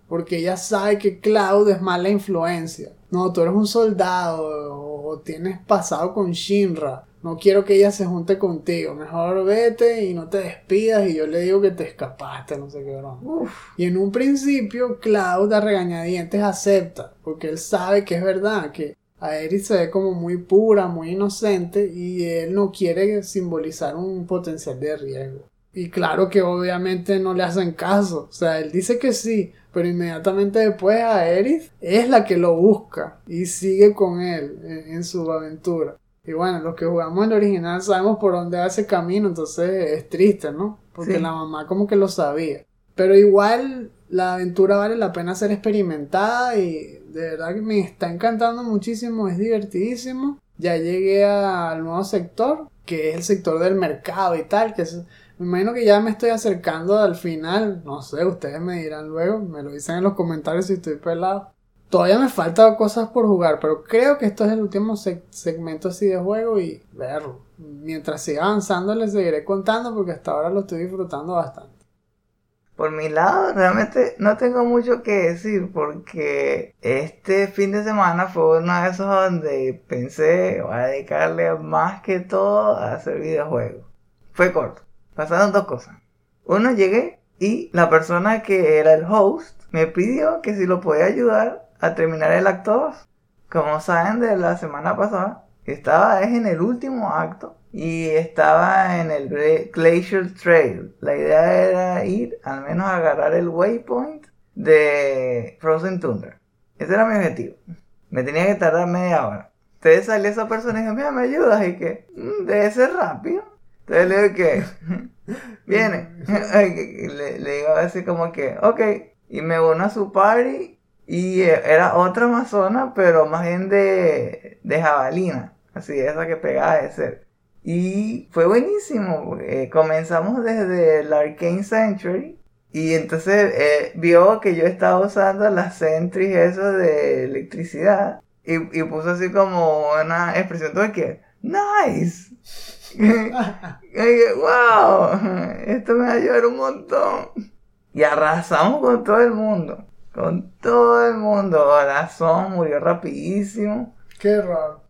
porque ella sabe que Cloud es mala influencia. No, tú eres un soldado o tienes pasado con Shinra. No quiero que ella se junte contigo. Mejor vete y no te despidas y yo le digo que te escapaste, no sé qué broma. Uf, Y en un principio, Cloud a regañadientes acepta, porque él sabe que es verdad, que Aerith se ve como muy pura, muy inocente, y él no quiere simbolizar un potencial de riesgo. Y claro que obviamente no le hacen caso, o sea, él dice que sí, pero inmediatamente después Aerith es la que lo busca y sigue con él en, en su aventura. Y bueno, los que jugamos el original sabemos por dónde va ese camino, entonces es triste, ¿no? Porque Sí. la mamá como que lo sabía. Pero igual la aventura vale la pena ser experimentada y de verdad que me está encantando muchísimo, es divertidísimo. Ya llegué al nuevo sector, que es el sector del mercado y tal, que es, me imagino que ya me estoy acercando al final, no sé, ustedes me dirán luego, me lo dicen en los comentarios si estoy pelado. Todavía me faltan cosas por jugar, pero creo que esto es el último seg- segmento así de juego y verlo. Mientras siga avanzando les seguiré contando porque hasta ahora lo estoy disfrutando bastante. Por mi lado, realmente no tengo mucho que decir porque este fin de semana fue uno de esos donde pensé voy a dedicarle más que todo a hacer videojuegos. Fue corto. Pasaron dos cosas. Uno llegué y la persona que era el host me pidió que si lo podía ayudar a terminar el acto 2. Como saben de la semana pasada, estaba es en el último acto y estaba en el Gla- Glacier Trail. La idea era ir al menos agarrar el waypoint de Frozen Tundra. Ese era mi objetivo. Me tenía que tardar media hora. Entonces salió esa persona y dijo, mira, ¿me ayudas? Y que, "Mm, debe ser rápido. Entonces le digo que, viene. Le, le digo así como que, ok. Y me uno a su party y eh, era otra amazona, pero más bien de, de jabalina. Así, esa que pegaba de ser. Y fue buenísimo. eh, comenzamos desde el Arcane Sanctuary. Y entonces eh, vio que yo estaba usando las sentries eso de electricidad. Y, y puso así como una expresión todo que, nice. y dije, wow, esto me va a ayudar un montón. Y arrasamos con todo el mundo. Con todo el mundo. Corazón murió rapidísimo. Qué raro.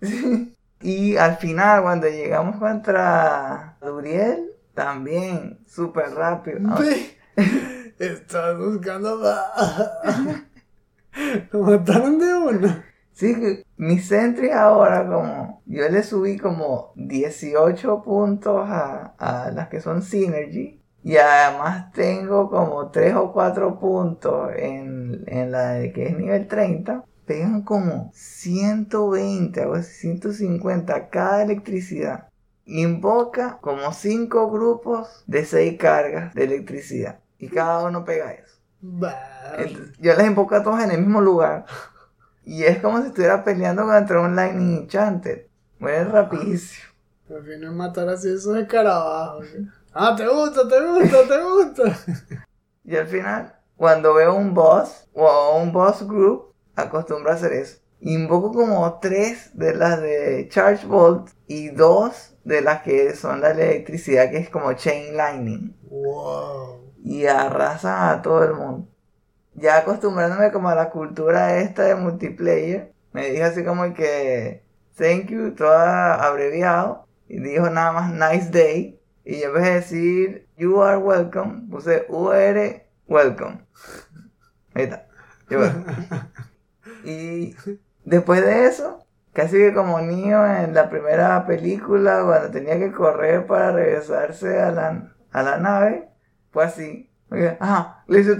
Y al final, cuando llegamos contra Duriel, también súper rápido. Ve, Estás buscando más. Lo mataron de una. Sí, mi Sentry ahora como... Yo le subí como 18 puntos a, a las que son Synergy. Y además tengo como 3 o 4 puntos en, en la de que es nivel 30. Pegan como 120 o 150 cada electricidad. Invoca como 5 grupos de 6 cargas de electricidad. Y cada uno pega eso. Entonces, yo las invoco a todos en el mismo lugar. Y es como si estuviera peleando contra un Lightning Enchanted. Muere rapidísimo. Es matar así esos escarabajos. ¿sí? Ah, te gusta, te gusta, te gusta. Y al final, cuando veo un boss o un boss group, acostumbro a hacer eso. Invoco como tres de las de Charge Bolt y dos de las que son la electricidad, que es como Chain Lightning. Wow. Y arrasan a todo el mundo. Ya acostumbrándome como a la cultura esta de multiplayer, me dijo así como que thank you, todo abreviado. Y dijo nada más nice day. Y en vez de decir you are welcome, puse UR welcome. Ahí está. Y después de eso, casi que como niño en la primera película, cuando tenía que correr para regresarse a la, a la nave, fue así. Ok, Ajá, listo,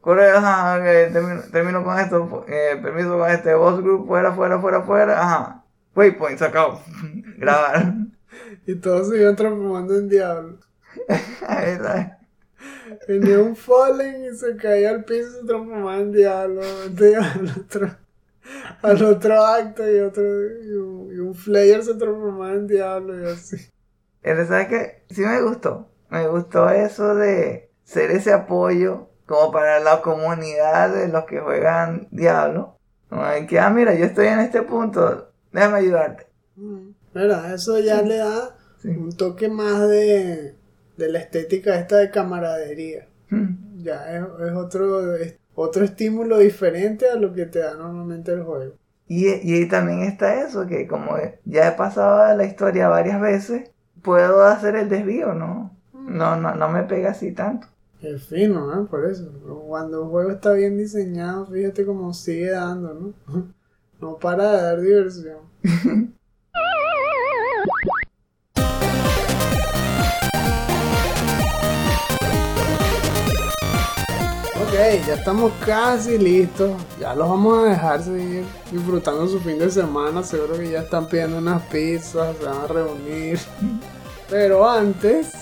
corre, ajá, ok, termino, termino con esto, eh, permiso con este boss group, fuera, fuera, fuera, fuera, ajá. Waypoint, sacado. Grabar. Y todos se iban transformando en diablo. Ahí está. Venía un Fallen y se caía al piso y se transformaba en diablo. Al otro, al otro acto y otro. Y un, y un Flayer se transformaba en diablo y así. Pero sabes que sí me gustó. Me gustó eso de ser ese apoyo como para la comunidad de los que juegan Diablo. Como de que, ah, mira, yo estoy en este punto, déjame ayudarte. Mira, eso ya le da Sí. un toque más de, de la estética esta de camaradería. Hmm. Ya es, es otro, es otro estímulo diferente a lo que te da normalmente el juego. Y, y ahí también está eso, que como ya he pasado la historia varias veces, puedo hacer el desvío, ¿no? No, no, no me pega así tanto. Es fino, ¿eh? Por eso. Cuando un juego está bien diseñado, fíjate cómo sigue dando, ¿no? No para de dar diversión. ya estamos casi listos. Ya los vamos a dejar seguir disfrutando su fin de semana. Seguro que ya están pidiendo unas pizzas, se van a reunir. Pero antes,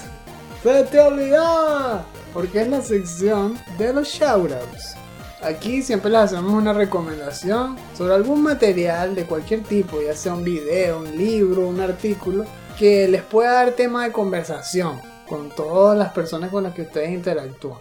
¡se te olvidaba! Porque es la sección de los shoutouts. Aquí siempre les hacemos una recomendación sobre algún material de cualquier tipo, ya sea un video, un libro, un artículo, que les pueda dar tema de conversación con todas las personas con las que ustedes interactúan.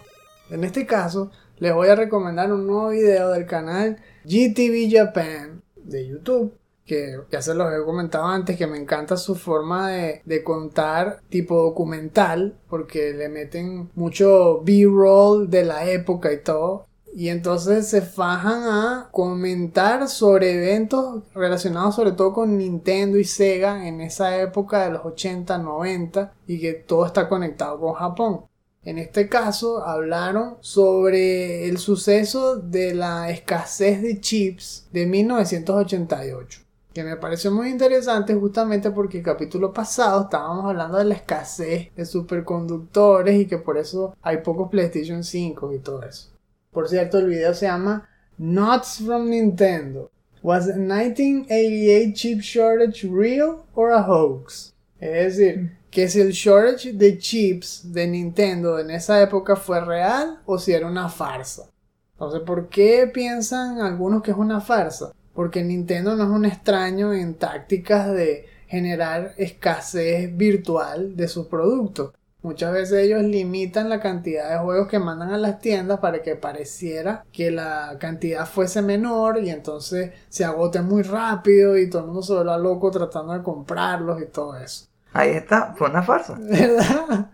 En este caso, les voy a recomendar un nuevo video del canal GTV Japan de YouTube que ya se los he comentado antes, que me encanta su forma de, contar tipo documental, porque le meten mucho B-roll de la época y todo. Y entonces se fajan a comentar sobre eventos relacionados sobre todo con Nintendo y Sega en esa época de los 80, 90 y que todo está conectado con Japón. En este caso hablaron sobre el suceso de la escasez de chips de 1988 que me pareció muy interesante justamente porque el capítulo pasado estábamos hablando de la escasez de superconductores y que por eso hay pocos PlayStation 5 y todo eso. Por cierto, el video se llama Nuts from Nintendo. Was the 1988 chip shortage real or a hoax? Es decir, que si el shortage de chips de Nintendo en esa época fue real o si era una farsa. Entonces, ¿por qué piensan algunos que es una farsa? Porque Nintendo no es un extraño en tácticas de generar escasez virtual de sus productos. Muchas veces ellos limitan la cantidad de juegos que mandan a las tiendas para que pareciera que la cantidad fuese menor y entonces se agote muy rápido y todo el mundo se vuelva loco tratando de comprarlos y todo eso. Ahí está, fue una farsa. ¿Verdad?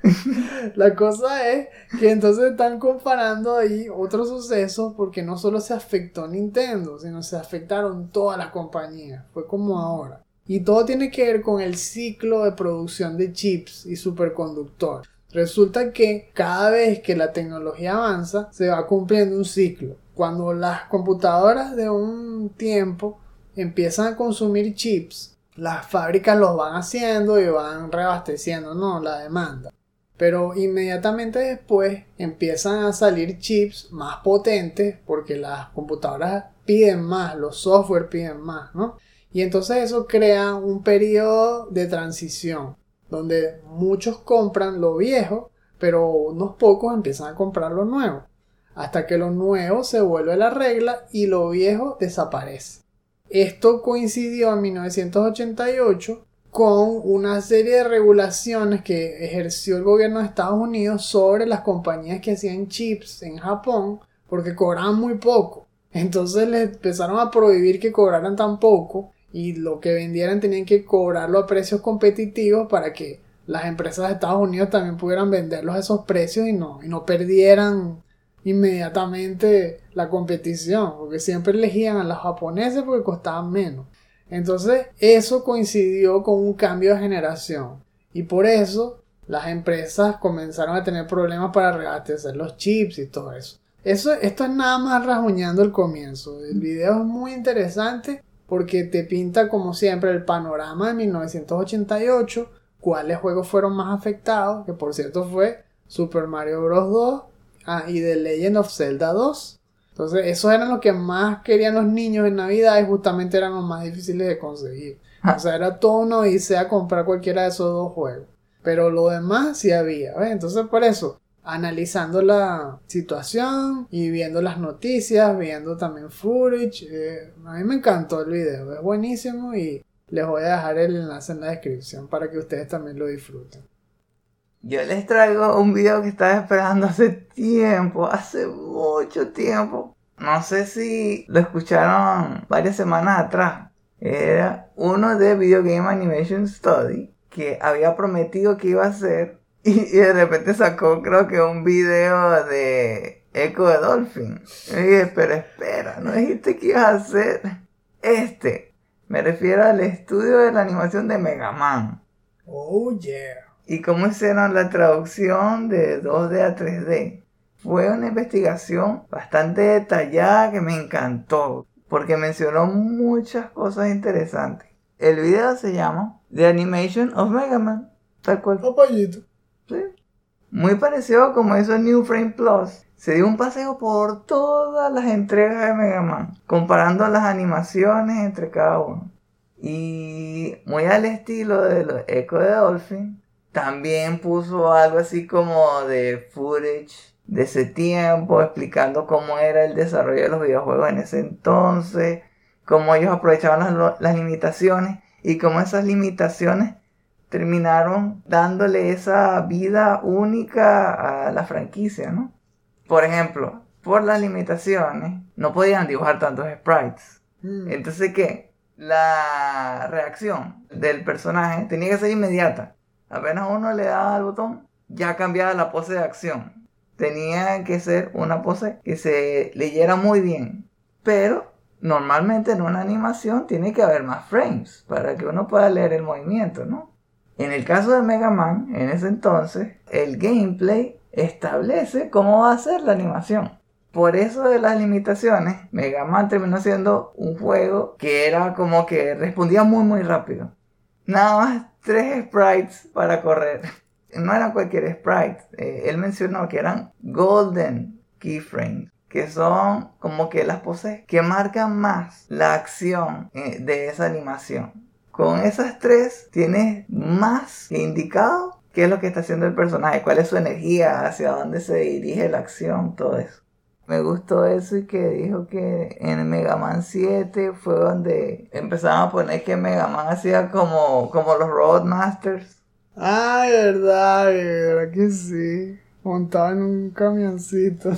La cosa es que entonces están comparando ahí otros sucesos porque no solo se afectó Nintendo, sino se afectaron todas las compañías. Fue como ahora. Y todo tiene que ver con el ciclo de producción de chips y superconductores. Resulta que cada vez que la tecnología avanza, se va cumpliendo un ciclo. Cuando las computadoras de un tiempo empiezan a consumir chips, las fábricas los van haciendo y van reabasteciendo, ¿no? La demanda. Pero inmediatamente después empiezan a salir chips más potentes porque las computadoras piden más, los software piden más, ¿no? Y entonces eso crea un periodo de transición donde muchos compran lo viejo, pero unos pocos empiezan a comprar lo nuevo. Hasta que lo nuevo se vuelve la regla y lo viejo desaparece. Esto coincidió en 1988 con una serie de regulaciones que ejerció el gobierno de Estados Unidos sobre las compañías que hacían chips en Japón porque cobraban muy poco. Entonces les empezaron a prohibir que cobraran tan poco y lo que vendieran tenían que cobrarlo a precios competitivos para que las empresas de Estados Unidos también pudieran venderlos a esos precios y no, y no perdieran inmediatamente la competición, porque siempre elegían a los japoneses porque costaban menos. Entonces eso coincidió con un cambio de generación y por eso las empresas comenzaron a tener problemas para reabastecer los chips y todo eso. Eso, esto es nada más rasguñando el comienzo. El video es muy interesante porque te pinta como siempre el panorama de 1988, cuáles juegos fueron más afectados, que por cierto fue Super Mario Bros. 2 ah, y The Legend of Zelda 2. Entonces, esos eran los que más querían los niños en Navidad y justamente eran los más difíciles de conseguir. O sea, era todo una odisea comprar cualquiera de esos dos juegos. Pero lo demás sí había, Entonces, por eso, analizando la situación y viendo las noticias, viendo también footage. Eh, a mí me encantó el video, es buenísimo y les voy a dejar el enlace en la descripción para que ustedes también lo disfruten. Yo les traigo un video que estaba esperando hace tiempo, hace mucho tiempo. No sé si lo escucharon varias semanas atrás. Era uno de Video Game Animation Study que había prometido que iba a hacer y, de repente sacó creo que un video de Echo de Dolphin. Y dije, pero espera, ¿no dijiste que ibas a hacer este? Me refiero al estudio de la animación de Mega Man. Oh, yeah. Y cómo hicieron la traducción de 2D a 3D. Fue una investigación bastante detallada que me encantó. Porque mencionó muchas cosas interesantes. El video se llama The Animation of Mega Man. Tal cual. Papayito. Muy parecido como hizo New Frame Plus. Se dio un paseo por todas las entregas de Mega Man, comparando las animaciones entre cada uno. Y muy al estilo de los Echo de Dolphin, también puso algo así como de footage de ese tiempo, explicando cómo era el desarrollo de los videojuegos en ese entonces, cómo ellos aprovechaban las, las limitaciones y cómo esas limitaciones terminaron dándole esa vida única a la franquicia, ¿no? Por ejemplo, por las limitaciones, no podían dibujar tantos sprites. Mm. Entonces, ¿qué? La reacción del personaje tenía que ser inmediata. Apenas uno le daba al botón, ya cambiaba la pose de acción. Tenía que ser una pose que se leyera muy bien. Pero normalmente en una animación tiene que haber más frames para que uno pueda leer el movimiento, ¿no? En el caso de Mega Man, en ese entonces, el gameplay establece cómo va a ser la animación. Por eso de las limitaciones, Mega Man terminó siendo un juego que era como que respondía muy muy rápido. Nada más tres sprites para correr. No eran cualquier sprite. Eh, él mencionó que eran golden keyframes que son como que las poses que marcan más la acción eh, de esa animación. Con esas tres tienes más indicado qué es lo que está haciendo el personaje, cuál es su energía, hacia dónde se dirige la acción, todo eso. Me gustó eso y que dijo que en Mega Man 7 fue donde empezaron a poner que Mega Man hacía como, como los Roadmasters. Ay, verdad, verdad que sí. Montaba en un camioncito.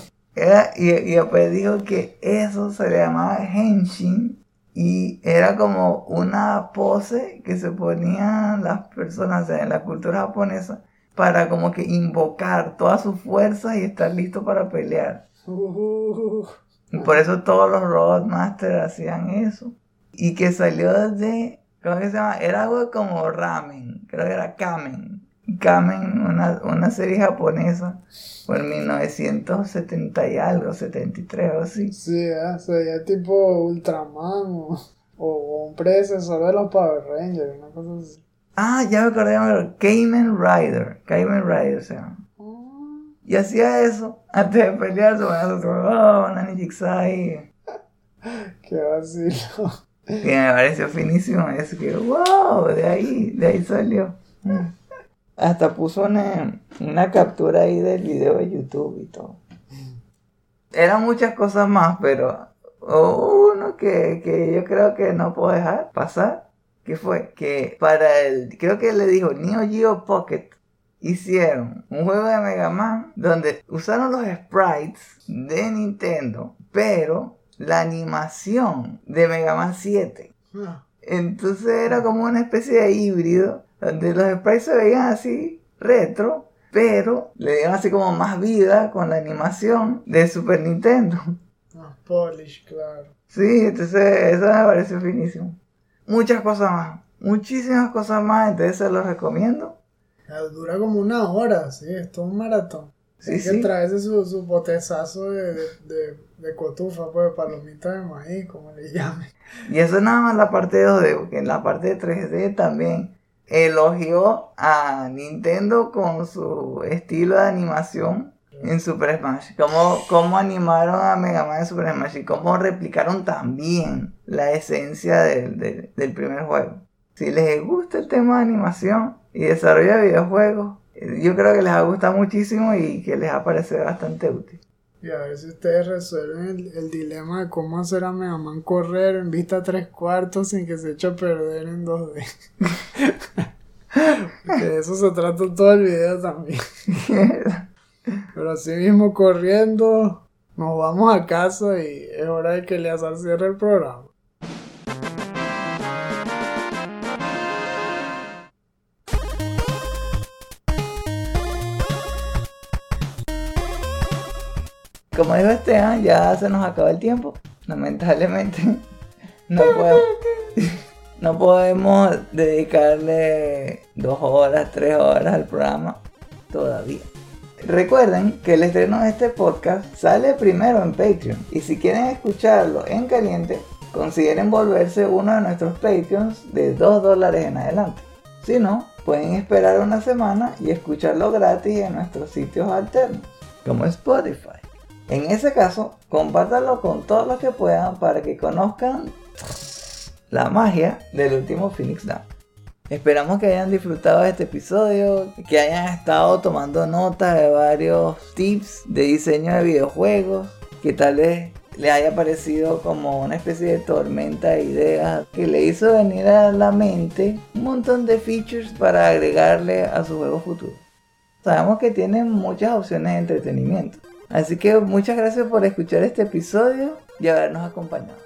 y, y después dijo que eso se le llamaba Henshin y era como una pose que se ponían las personas en la cultura japonesa para como que invocar toda su fuerza y estar listo para pelear. Y por eso todos los Roadmasters hacían eso. Y que salió de, ¿cómo que se llama? Era algo como ramen, creo que era kamen. Kamen, una, una serie japonesa, por 1970 y algo, 73 o así. Sí, ah, sería tipo Ultraman o, un predecesor de los Power Rangers, una cosa así. Ah, ya me acordé, Cayman Rider, Cayman Rider se llama. Y hacía eso, antes de pelear, se oh, Nani Jixai. Qué vacilo. Y me pareció finísimo eso, que wow, de ahí, de ahí salió. Mm. Hasta puso una, captura ahí del video de YouTube y todo. Eran muchas cosas más, pero uno que, que yo creo que no puedo dejar pasar. Que fue que para el, creo que le dijo Neo Geo Pocket, hicieron un juego de Mega Man donde usaron los sprites de Nintendo, pero la animación de Mega Man 7. Ah, Entonces era como una especie de híbrido, donde los sprites se veían así retro, pero le dieron así como más vida con la animación de Super Nintendo. Más polish, claro. Sí, entonces eso me pareció finísimo. Muchas cosas más, muchísimas cosas más, entonces se los recomiendo. Dura como una hora, sí, es un maratón. Sí, que sí. traerse su, su potezazo de, de, de, de cotufa, pues, palomita de maíz, como le llamen. Y eso es nada más la parte de 2D, porque en la parte de 3D también elogió a Nintendo con su estilo de animación en Super Smash. Cómo, cómo animaron a Mega Man en Super Smash y cómo replicaron también la esencia del, del- del primer juego. Si les gusta el tema de animación y desarrollo de videojuegos, yo creo que les va a gustar muchísimo y que les va a parecer bastante útil. Y a ver si ustedes resuelven el, el dilema de cómo hacer a Mega Man correr en vista tres cuartos sin que se eche a perder en 2D. Que de eso se trata todo el video también. Pero así mismo corriendo, nos vamos a casa y es hora de que Eleazar cierre el programa. Como dijo Esteban, ya se nos acaba el tiempo. Lamentablemente, no podemos, no podemos dedicarle dos horas, tres horas al programa todavía. Recuerden que el estreno de este podcast sale primero en Patreon. Y si quieren escucharlo en caliente, consideren volverse uno de nuestros Patreons de 2 dólares en adelante. Si no, pueden esperar una semana y escucharlo gratis en nuestros sitios alternos, como Spotify. En ese caso, compártanlo con todos los que puedan para que conozcan la magia del último Phoenix Down. Esperamos que hayan disfrutado de este episodio, que hayan estado tomando nota de varios tips de diseño de videojuegos, que tal vez le haya parecido como una especie de tormenta de ideas que le hizo venir a la mente un montón de features para agregarle a su juego futuro. Sabemos que tienen muchas opciones de entretenimiento. Así que muchas gracias por escuchar este episodio y habernos acompañado.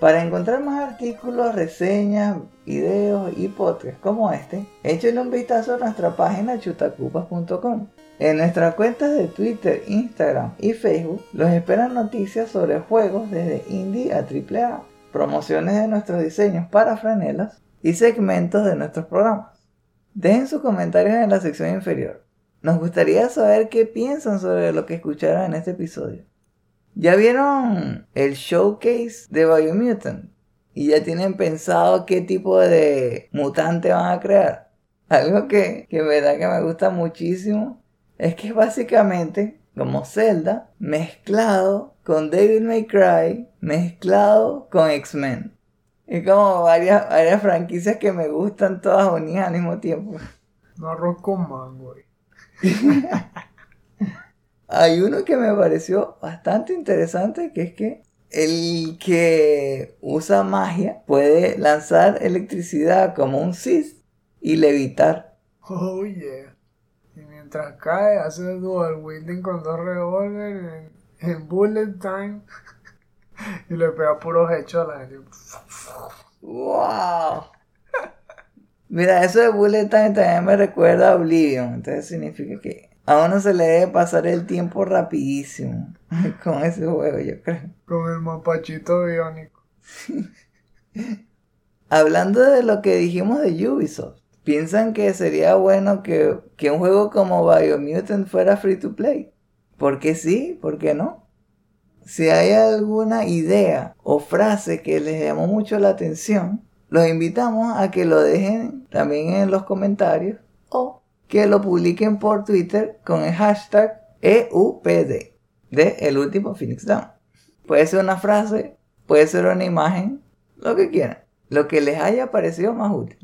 Para encontrar más artículos, reseñas, videos y podcasts como este, échenle un vistazo a nuestra página chutacupas.com. En nuestras cuentas de Twitter, Instagram y Facebook los esperan noticias sobre juegos desde indie a AAA, promociones de nuestros diseños para franelas y segmentos de nuestros programas. Dejen sus comentarios en la sección inferior. Nos gustaría saber qué piensan sobre lo que escucharon en este episodio. ¿Ya vieron el showcase de Biomutant? ¿Y ya tienen pensado qué tipo de mutante van a crear? Algo que, que verdad que me gusta muchísimo es que es básicamente como Zelda mezclado con Devil May Cry mezclado con X-Men. Es como varias, varias franquicias que me gustan todas unidas al mismo tiempo. No arroz con mango. Hay uno que me pareció bastante interesante, que es que el que usa magia puede lanzar electricidad como un Sith y levitar. Oh yeah. Y mientras cae, hace dual wielding con dos revólveres en, en bullet time. y le pega puros hechos a la gente. ¡Wow! Mira, eso de Bullet Time también me recuerda a Oblivion. Entonces significa que a uno se le debe pasar el tiempo rapidísimo con ese juego, yo creo. Con el mapachito biónico. Hablando de lo que dijimos de Ubisoft, ¿piensan que sería bueno que, que un juego como Biomutant fuera free to play? ¿Por qué sí? ¿Por qué no? Si hay alguna idea o frase que les llamó mucho la atención, los invitamos a que lo dejen también en los comentarios o que lo publiquen por Twitter con el hashtag EUPD de El Último Phoenix Down. Puede ser una frase, puede ser una imagen, lo que quieran, lo que les haya parecido más útil.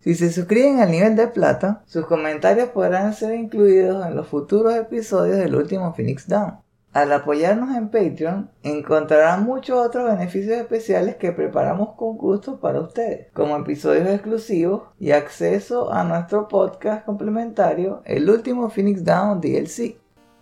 Si se suscriben al nivel de plata, sus comentarios podrán ser incluidos en los futuros episodios del último Phoenix Down. Al apoyarnos en Patreon, encontrarán muchos otros beneficios especiales que preparamos con gusto para ustedes, como episodios exclusivos y acceso a nuestro podcast complementario, el último Phoenix Down DLC.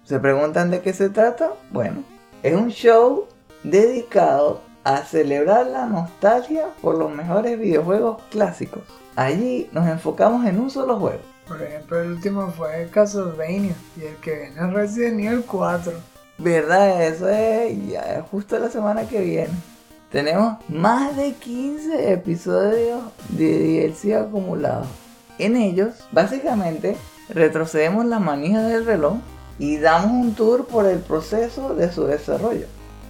¿Se preguntan de qué se trata? Bueno, es un show dedicado a celebrar la nostalgia por los mejores videojuegos clásicos. Allí nos enfocamos en un solo juego. Por ejemplo, el último fue Castlevania y el que viene es Resident Evil 4. ¿Verdad? Eso es ya justo la semana que viene. Tenemos más de 15 episodios de DLC acumulados. En ellos, básicamente, retrocedemos las manijas del reloj y damos un tour por el proceso de su desarrollo.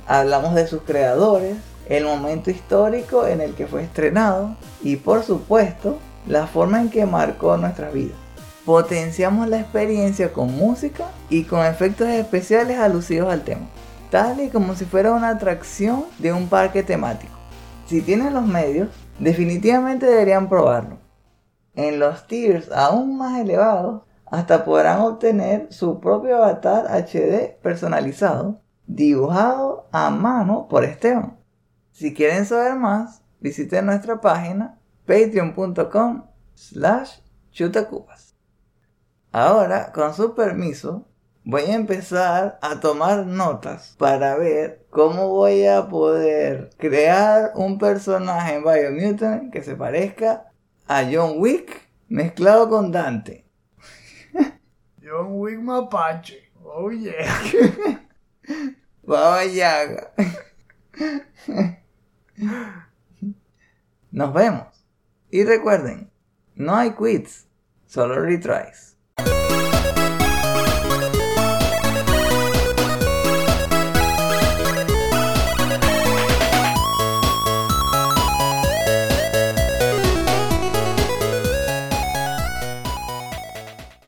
Hablamos de sus creadores, el momento histórico en el que fue estrenado y por supuesto la forma en que marcó nuestras vidas. Potenciamos la experiencia con música y con efectos especiales alusivos al tema, tal y como si fuera una atracción de un parque temático. Si tienen los medios, definitivamente deberían probarlo. En los tiers aún más elevados, hasta podrán obtener su propio avatar HD personalizado, dibujado a mano por Esteban. Si quieren saber más, visiten nuestra página patreon.com slash. Ahora, con su permiso, voy a empezar a tomar notas para ver cómo voy a poder crear un personaje en Biomutant que se parezca a John Wick mezclado con Dante. John Wick Mapache. Oh yeah. Baba Yaga. Nos vemos. Y recuerden, no hay quits, solo retries.